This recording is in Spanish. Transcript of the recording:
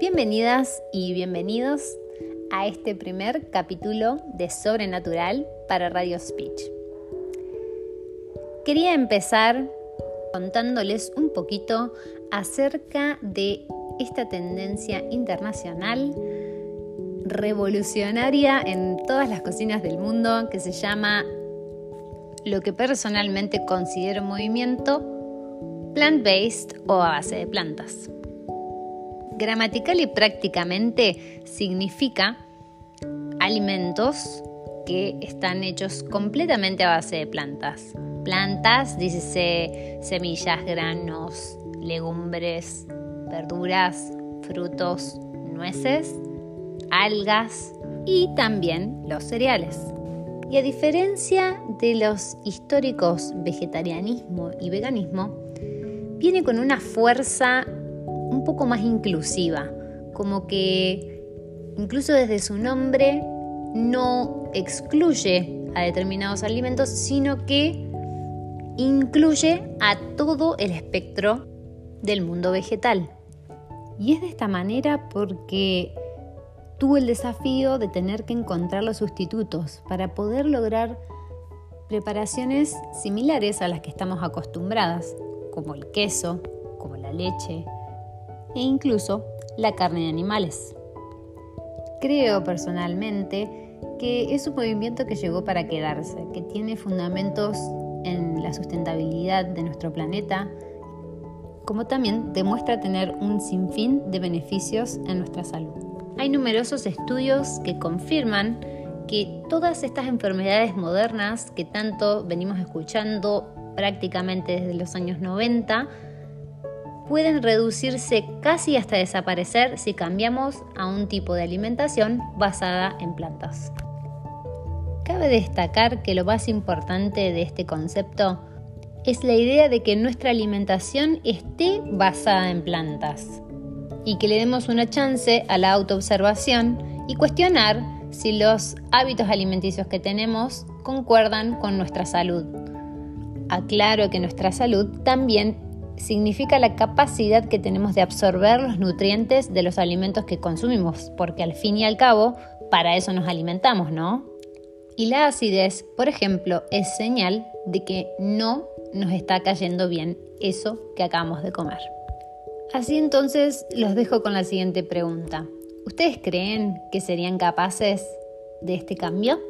Bienvenidas y bienvenidos a este primer capítulo de Sobrenatural para Radio Speech. Quería empezar contándoles un poquito acerca de esta tendencia internacional revolucionaria en todas las cocinas del mundo que se llama lo que personalmente considero movimiento plant-based o a base de plantas. Gramatical y prácticamente significa alimentos que están hechos completamente a base de plantas. Plantas, dice semillas, granos, legumbres, verduras, frutos, nueces, algas y también los cereales. Y a diferencia de los históricos vegetarianismo y veganismo, viene con una fuerza un poco más inclusiva, como que incluso desde su nombre no excluye a determinados alimentos, sino que incluye a todo el espectro del mundo vegetal. Y es de esta manera porque tuvo el desafío de tener que encontrar los sustitutos para poder lograr preparaciones similares a las que estamos acostumbradas, como el queso, como la leche e incluso la carne de animales. Creo personalmente que es un movimiento que llegó para quedarse, que tiene fundamentos en la sustentabilidad de nuestro planeta, como también demuestra tener un sinfín de beneficios en nuestra salud. Hay numerosos estudios que confirman que todas estas enfermedades modernas que tanto venimos escuchando prácticamente desde los años 90 pueden reducirse casi hasta desaparecer si cambiamos a un tipo de alimentación basada en plantas. Cabe destacar que lo más importante de este concepto es la idea de que nuestra alimentación esté basada en plantas y que le demos una chance a la autoobservación y cuestionar si los hábitos alimenticios que tenemos concuerdan con nuestra salud. Aclaro que nuestra salud también significa la capacidad que tenemos de absorber los nutrientes de los alimentos que consumimos, porque al fin y al cabo, para eso nos alimentamos, ¿no? Y la acidez, por ejemplo, es señal de que no nos está cayendo bien eso que acabamos de comer. Así entonces los dejo con la siguiente pregunta. ¿Ustedes creen que serían capaces de este cambio?